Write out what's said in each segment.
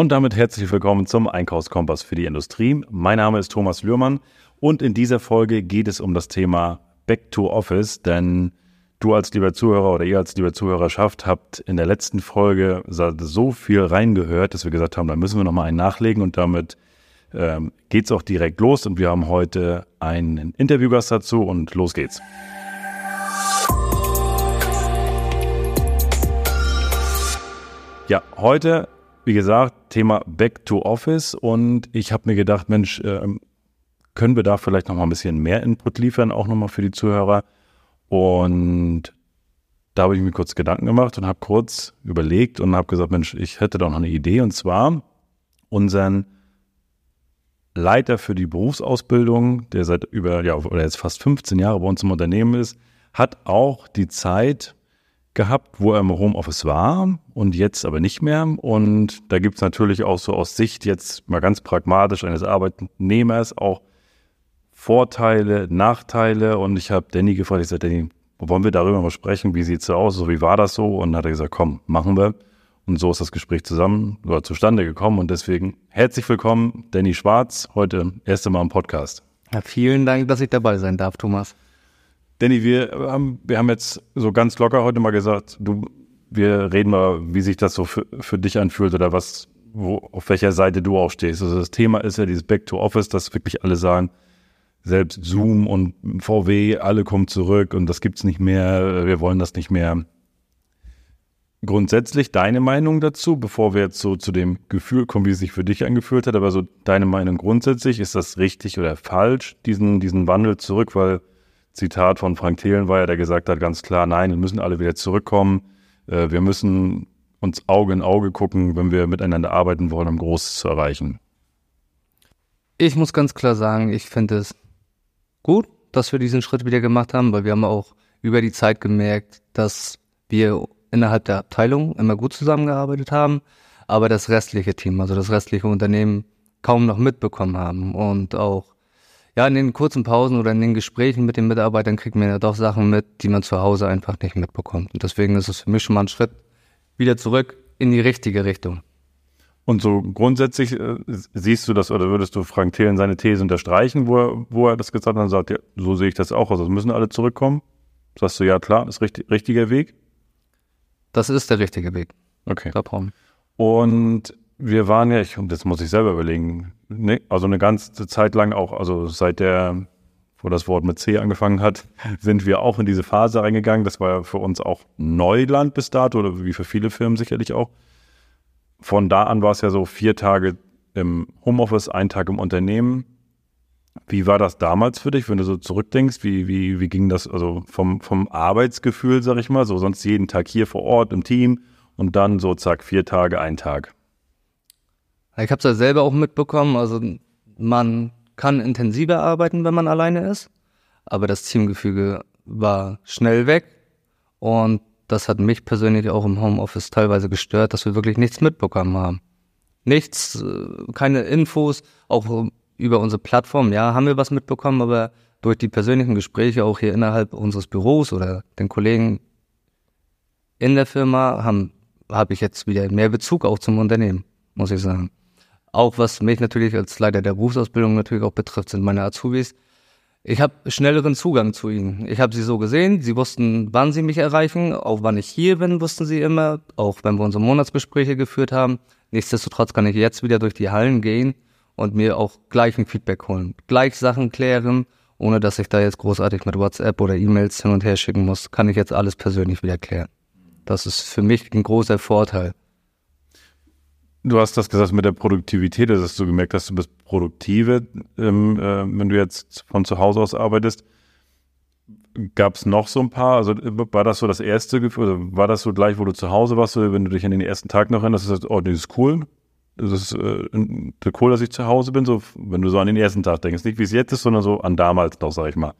Und damit herzlich willkommen zum Einkaufskompass für die Industrie. Mein Name ist Thomas Lührmann und in dieser Folge geht es um das Thema Back to Office, denn du als lieber Zuhörer oder ihr als lieber Zuhörerschaft habt in der letzten Folge so viel reingehört, dass wir gesagt haben, da müssen wir nochmal einen nachlegen und damit ähm, geht's auch direkt los und wir haben heute einen Interviewgast dazu und los geht's. Ja, heute wie gesagt, Thema Back to Office und ich habe mir gedacht, Mensch, äh, können wir da vielleicht noch mal ein bisschen mehr Input liefern, auch noch mal für die Zuhörer. Und da habe ich mir kurz Gedanken gemacht und habe kurz überlegt und habe gesagt, Mensch, ich hätte doch noch eine Idee und zwar unseren Leiter für die Berufsausbildung, der seit über, ja, oder jetzt fast 15 Jahre bei uns im Unternehmen ist, hat auch die Zeit gehabt, wo er im Homeoffice war und jetzt aber nicht mehr. Und da gibt es natürlich auch so aus Sicht jetzt mal ganz pragmatisch eines Arbeitnehmers auch Vorteile, Nachteile. Und ich habe Danny gefragt, ich sagte, Danny, wollen wir darüber mal sprechen? Wie sieht es so aus? So, wie war das so? Und dann hat er gesagt, komm, machen wir. Und so ist das Gespräch zusammen oder zustande gekommen. Und deswegen herzlich willkommen, Danny Schwarz, heute erste Mal im Podcast. Ja, vielen Dank, dass ich dabei sein darf, Thomas. Danny, wir haben, wir haben jetzt so ganz locker heute mal gesagt, du, wir reden mal, wie sich das so für, für dich anfühlt oder was, wo, auf welcher Seite du auch stehst. Also das Thema ist ja dieses Back to Office, dass wirklich alle sagen, selbst Zoom und VW, alle kommen zurück und das gibt's nicht mehr, wir wollen das nicht mehr. Grundsätzlich deine Meinung dazu, bevor wir jetzt so zu dem Gefühl kommen, wie es sich für dich angefühlt hat, aber so deine Meinung grundsätzlich, ist das richtig oder falsch, diesen, diesen Wandel zurück, weil Zitat von Frank Thelen war ja, der gesagt hat ganz klar, nein, wir müssen alle wieder zurückkommen. Äh, wir müssen uns Auge in Auge gucken, wenn wir miteinander arbeiten wollen, um Großes zu erreichen. Ich muss ganz klar sagen, ich finde es gut, dass wir diesen Schritt wieder gemacht haben, weil wir haben auch über die Zeit gemerkt, dass wir innerhalb der Abteilung immer gut zusammengearbeitet haben, aber das restliche Team, also das restliche Unternehmen kaum noch mitbekommen haben und auch ja, in den kurzen Pausen oder in den Gesprächen mit den Mitarbeitern kriegt man ja doch Sachen mit, die man zu Hause einfach nicht mitbekommt. Und deswegen ist es für mich schon mal ein Schritt wieder zurück in die richtige Richtung. Und so grundsätzlich äh, siehst du das oder würdest du Frank Thelen seine These unterstreichen, wo er, wo er das gesagt hat und sagt, ja, so sehe ich das auch aus. Also müssen alle zurückkommen? Sagst du, ja klar, ist richtig, richtiger Weg? Das ist der richtige Weg. Okay. Und wir waren ja, ich, das muss ich selber überlegen, ne, also eine ganze Zeit lang auch, also seit der, wo das Wort mit C angefangen hat, sind wir auch in diese Phase reingegangen. Das war ja für uns auch Neuland bis dato oder wie für viele Firmen sicherlich auch. Von da an war es ja so vier Tage im Homeoffice, ein Tag im Unternehmen. Wie war das damals für dich, wenn du so zurückdenkst? Wie, wie, wie ging das also vom, vom Arbeitsgefühl, sag ich mal, so sonst jeden Tag hier vor Ort im Team und dann so zack, vier Tage, ein Tag? Ich habe es ja selber auch mitbekommen, also man kann intensiver arbeiten, wenn man alleine ist, aber das Teamgefüge war schnell weg und das hat mich persönlich auch im Homeoffice teilweise gestört, dass wir wirklich nichts mitbekommen haben. Nichts, äh, keine Infos, auch über unsere Plattform, ja, haben wir was mitbekommen, aber durch die persönlichen Gespräche auch hier innerhalb unseres Büros oder den Kollegen in der Firma habe ich jetzt wieder mehr Bezug auch zum Unternehmen, muss ich sagen. Auch was mich natürlich als Leiter der Berufsausbildung natürlich auch betrifft, sind meine Azubis. Ich habe schnelleren Zugang zu ihnen. Ich habe sie so gesehen, sie wussten, wann sie mich erreichen, auch wann ich hier bin, wussten sie immer, auch wenn wir unsere Monatsgespräche geführt haben. Nichtsdestotrotz kann ich jetzt wieder durch die Hallen gehen und mir auch gleich ein Feedback holen, gleich Sachen klären, ohne dass ich da jetzt großartig mit WhatsApp oder E-Mails hin und her schicken muss, kann ich jetzt alles persönlich wieder klären. Das ist für mich ein großer Vorteil. Du hast das gesagt mit der Produktivität, dass du gemerkt hast, du bist produktive, ähm, äh, wenn du jetzt von zu Hause aus arbeitest. Gab es noch so ein paar? Also war das so das erste Gefühl? Also war das so gleich, wo du zu Hause warst, wenn du dich an den ersten Tag noch erinnerst, dass du oh, das ist cool. Das ist äh, cool, dass ich zu Hause bin. So, wenn du so an den ersten Tag denkst, nicht wie es jetzt ist, sondern so an damals noch, sag ich mal.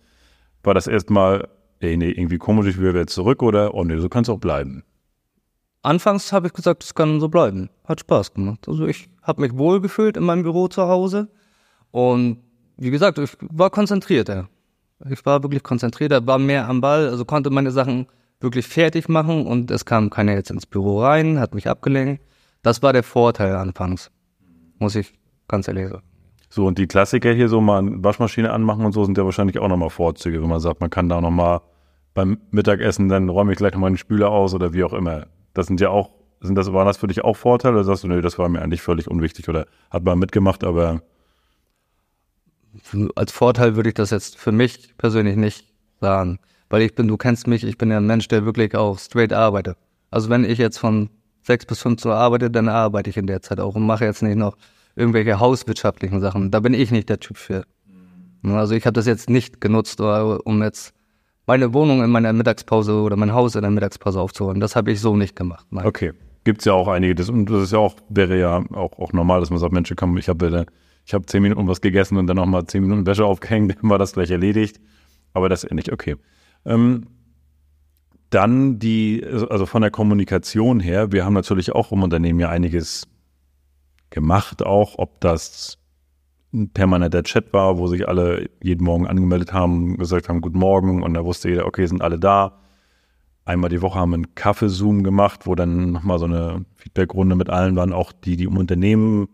War das erstmal, ey, nee, irgendwie komisch, ich will jetzt zurück oder oh nee, so kann es auch bleiben? Anfangs habe ich gesagt, es kann so bleiben. Hat Spaß gemacht. Also ich habe mich wohl gefühlt in meinem Büro zu Hause. Und wie gesagt, ich war konzentrierter. Ich war wirklich konzentrierter, war mehr am Ball, also konnte meine Sachen wirklich fertig machen und es kam keiner jetzt ins Büro rein, hat mich abgelenkt, Das war der Vorteil anfangs, muss ich ganz ehrlich sagen. So, und die Klassiker hier so mal eine Waschmaschine anmachen und so sind ja wahrscheinlich auch nochmal Vorzüge, wenn man sagt, man kann da nochmal beim Mittagessen, dann räume ich gleich nochmal den Spüler aus oder wie auch immer. Das sind ja auch, sind das, waren das für dich auch Vorteile oder sagst du, nee, das war mir eigentlich völlig unwichtig oder hat man mitgemacht, aber. Als Vorteil würde ich das jetzt für mich persönlich nicht sagen. Weil ich bin, du kennst mich, ich bin ja ein Mensch, der wirklich auch straight arbeitet. Also wenn ich jetzt von sechs bis fünf Uhr arbeite, dann arbeite ich in der Zeit auch und mache jetzt nicht noch irgendwelche hauswirtschaftlichen Sachen. Da bin ich nicht der Typ für. Also ich habe das jetzt nicht genutzt, um jetzt meine Wohnung in meiner Mittagspause oder mein Haus in der Mittagspause aufzuholen. Das habe ich so nicht gemacht. Nein. Okay. Gibt es ja auch einige, das, und das ist ja auch, wäre ja auch, auch normal, dass man sagt, Mensch, komm, ich habe ich hab zehn Minuten was gegessen und dann nochmal zehn Minuten Wäsche aufgehängt, dann war das gleich erledigt. Aber das ist nicht okay. Ähm, dann die, also von der Kommunikation her, wir haben natürlich auch im Unternehmen ja einiges gemacht, auch ob das ein permanenter Chat war, wo sich alle jeden Morgen angemeldet haben, gesagt haben, Guten Morgen und da wusste jeder, okay, sind alle da. Einmal die Woche haben wir einen Kaffeezoom gemacht, wo dann nochmal so eine Feedbackrunde mit allen waren, auch die, die im Unternehmen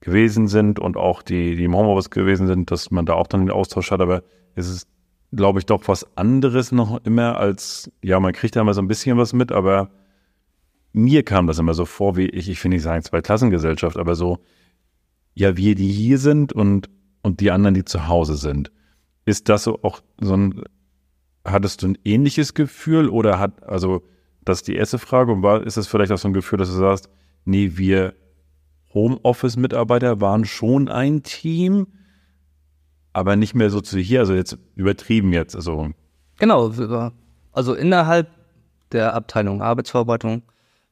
gewesen sind und auch die, die im Homeoffice gewesen sind, dass man da auch dann den Austausch hat. Aber es ist, glaube ich, doch was anderes noch immer als, ja, man kriegt da immer so ein bisschen was mit, aber mir kam das immer so vor, wie ich, ich will nicht sagen Zweiklassengesellschaft, aber so, ja, wir, die hier sind und, und die anderen, die zu Hause sind. Ist das so auch so ein, hattest du ein ähnliches Gefühl oder hat, also, das ist die erste Frage und war, ist es vielleicht auch so ein Gefühl, dass du sagst, nee, wir Homeoffice-Mitarbeiter waren schon ein Team, aber nicht mehr so zu hier, also jetzt übertrieben jetzt, also. Genau, also innerhalb der Abteilung Arbeitsverarbeitung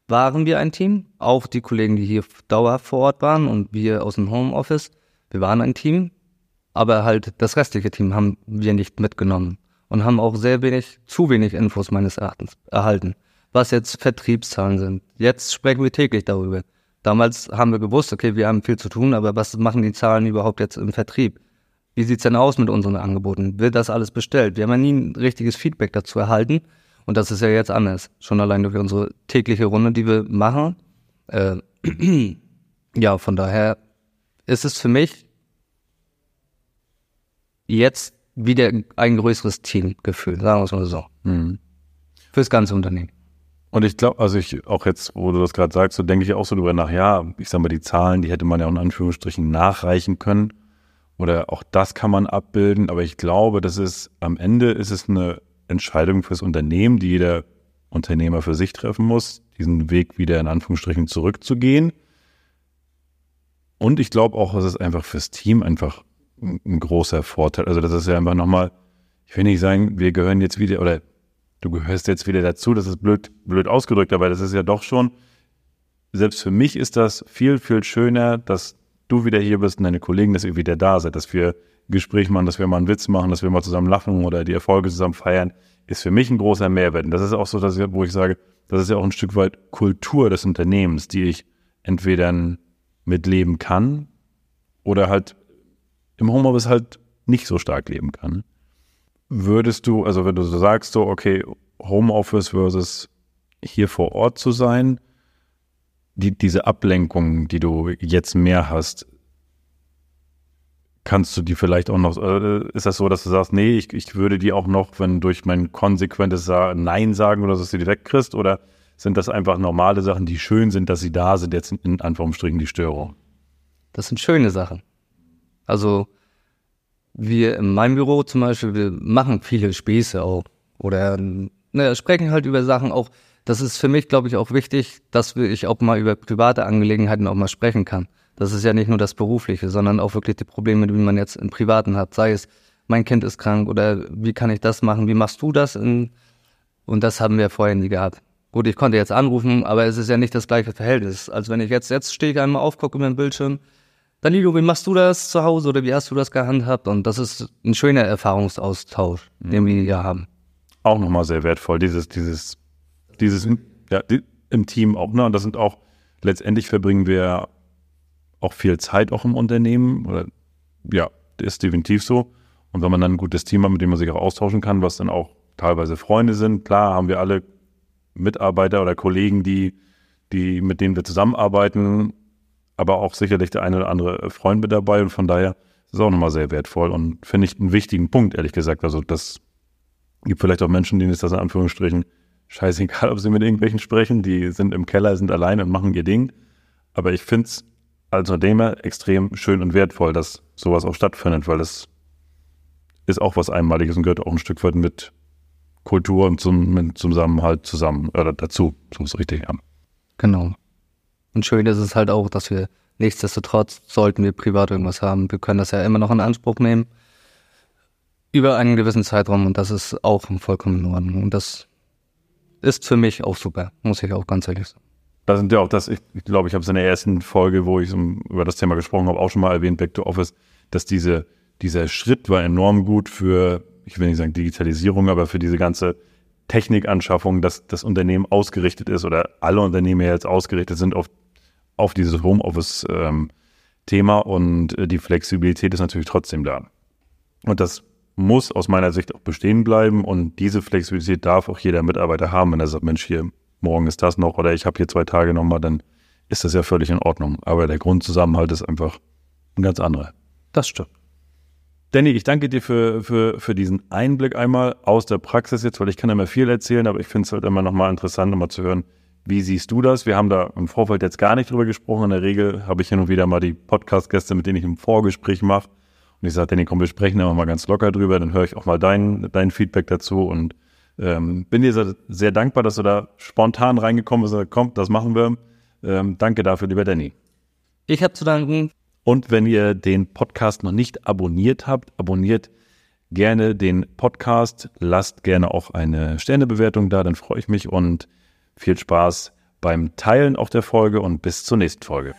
waren wir ein Team, auch die Kollegen, die hier dauerhaft vor Ort waren und wir aus dem Homeoffice. Wir waren ein Team, aber halt das restliche Team haben wir nicht mitgenommen und haben auch sehr wenig, zu wenig Infos meines Erachtens erhalten, was jetzt Vertriebszahlen sind. Jetzt sprechen wir täglich darüber. Damals haben wir gewusst, okay, wir haben viel zu tun, aber was machen die Zahlen überhaupt jetzt im Vertrieb? Wie sieht's denn aus mit unseren Angeboten? Wird das alles bestellt? Wir haben ja nie ein richtiges Feedback dazu erhalten und das ist ja jetzt anders. Schon allein durch unsere tägliche Runde, die wir machen. Äh, ja, von daher ist es für mich jetzt wieder ein größeres Teamgefühl, sagen wir es mal so. Mhm. Fürs ganze Unternehmen. Und ich glaube, also ich auch jetzt, wo du das gerade sagst, so denke ich auch so drüber nach, ja, ich sag mal, die Zahlen, die hätte man ja auch in Anführungsstrichen nachreichen können. Oder auch das kann man abbilden, aber ich glaube, das ist am Ende ist es eine Entscheidung fürs Unternehmen, die jeder Unternehmer für sich treffen muss, diesen Weg wieder in Anführungsstrichen zurückzugehen. Und ich glaube auch, es ist einfach fürs Team einfach ein, großer Vorteil. Also das ist ja einfach nochmal, ich will nicht sagen, wir gehören jetzt wieder, oder du gehörst jetzt wieder dazu, das ist blöd, blöd ausgedrückt, aber das ist ja doch schon, selbst für mich ist das viel, viel schöner, dass du wieder hier bist und deine Kollegen, dass ihr wieder da seid, dass wir Gespräch machen, dass wir mal einen Witz machen, dass wir mal zusammen lachen oder die Erfolge zusammen feiern, ist für mich ein großer Mehrwert. Und das ist auch so, dass ich, wo ich sage, das ist ja auch ein Stück weit Kultur des Unternehmens, die ich entweder mitleben kann oder halt im Homeoffice halt nicht so stark leben kann. Würdest du, also wenn du so sagst, so, okay, Homeoffice versus hier vor Ort zu sein, die, diese Ablenkung, die du jetzt mehr hast, kannst du die vielleicht auch noch, äh, ist das so, dass du sagst, nee, ich, ich würde die auch noch, wenn durch mein konsequentes Nein sagen oder dass du die wegkriegst? Oder sind das einfach normale Sachen, die schön sind, dass sie da sind, jetzt in Anführungsstrichen die Störung? Das sind schöne Sachen. Also wir in meinem Büro zum Beispiel, wir machen viele Späße auch. Oder ne, sprechen halt über Sachen auch. Das ist für mich, glaube ich, auch wichtig, dass ich auch mal über private Angelegenheiten auch mal sprechen kann. Das ist ja nicht nur das Berufliche, sondern auch wirklich die Probleme, die man jetzt im Privaten hat. Sei es, mein Kind ist krank oder wie kann ich das machen? Wie machst du das? Und das haben wir vorher nie gehabt. Gut, ich konnte jetzt anrufen, aber es ist ja nicht das gleiche Verhältnis. Also wenn ich jetzt, jetzt stehe ich einmal auf, gucke über den Bildschirm, Danilo, wie machst du das zu Hause oder wie hast du das gehandhabt? Und das ist ein schöner Erfahrungsaustausch, mhm. den wir hier haben. Auch nochmal sehr wertvoll, dieses, dieses, dieses, ja, im Team auch, ne? Und das sind auch, letztendlich verbringen wir auch viel Zeit auch im Unternehmen. Oder ja, ist definitiv so. Und wenn man dann ein gutes Team hat, mit dem man sich auch austauschen kann, was dann auch teilweise Freunde sind, klar haben wir alle Mitarbeiter oder Kollegen, die, die, mit denen wir zusammenarbeiten, aber auch sicherlich der eine oder andere Freund mit dabei und von daher ist es auch nochmal sehr wertvoll und finde ich einen wichtigen Punkt, ehrlich gesagt. Also das gibt vielleicht auch Menschen, denen ist das in Anführungsstrichen scheißegal, ob sie mit irgendwelchen sprechen, die sind im Keller, sind allein und machen ihr Ding. Aber ich finde es als Unternehmer extrem schön und wertvoll, dass sowas auch stattfindet, weil das ist auch was Einmaliges und gehört auch ein Stück weit mit Kultur und zum, mit Zusammenhalt zusammen oder dazu, so ist richtig, ja. Genau. Und schön ist es halt auch, dass wir nichtsdestotrotz, sollten wir privat irgendwas haben, wir können das ja immer noch in Anspruch nehmen über einen gewissen Zeitraum und das ist auch vollkommen in Ordnung. Und das ist für mich auch super, muss ich auch ganz ehrlich sagen. Da sind ja auch das, ich, ich glaube, ich habe es in der ersten Folge, wo ich über das Thema gesprochen habe, auch schon mal erwähnt, Back to Office, dass diese, dieser Schritt war enorm gut für, ich will nicht sagen Digitalisierung, aber für diese ganze Technikanschaffung, dass das Unternehmen ausgerichtet ist oder alle Unternehmen jetzt ausgerichtet sind auf, auf dieses Homeoffice-Thema ähm, und äh, die Flexibilität ist natürlich trotzdem da. Und das muss aus meiner Sicht auch bestehen bleiben und diese Flexibilität darf auch jeder Mitarbeiter haben, wenn er sagt, Mensch, hier, morgen ist das noch oder ich habe hier zwei Tage nochmal, dann ist das ja völlig in Ordnung. Aber der Grundzusammenhalt ist einfach ein ganz anderer. Das stimmt. Danny, ich danke dir für, für, für diesen Einblick einmal aus der Praxis jetzt, weil ich kann immer viel erzählen, aber ich finde es halt immer nochmal interessant, nochmal zu hören, wie siehst du das? Wir haben da im Vorfeld jetzt gar nicht drüber gesprochen. In der Regel habe ich hin und wieder mal die Podcast-Gäste, mit denen ich im Vorgespräch mache. Und ich sage, Danny, komm, wir sprechen aber mal ganz locker drüber, dann höre ich auch mal dein, dein Feedback dazu und ähm, bin dir sehr, sehr, dankbar, dass du da spontan reingekommen bist und kommt, das machen wir. Ähm, danke dafür, lieber Danny. Ich habe zu danken. Und wenn ihr den Podcast noch nicht abonniert habt, abonniert gerne den Podcast, lasst gerne auch eine Sternebewertung da, dann freue ich mich und viel Spaß beim Teilen auch der Folge und bis zur nächsten Folge.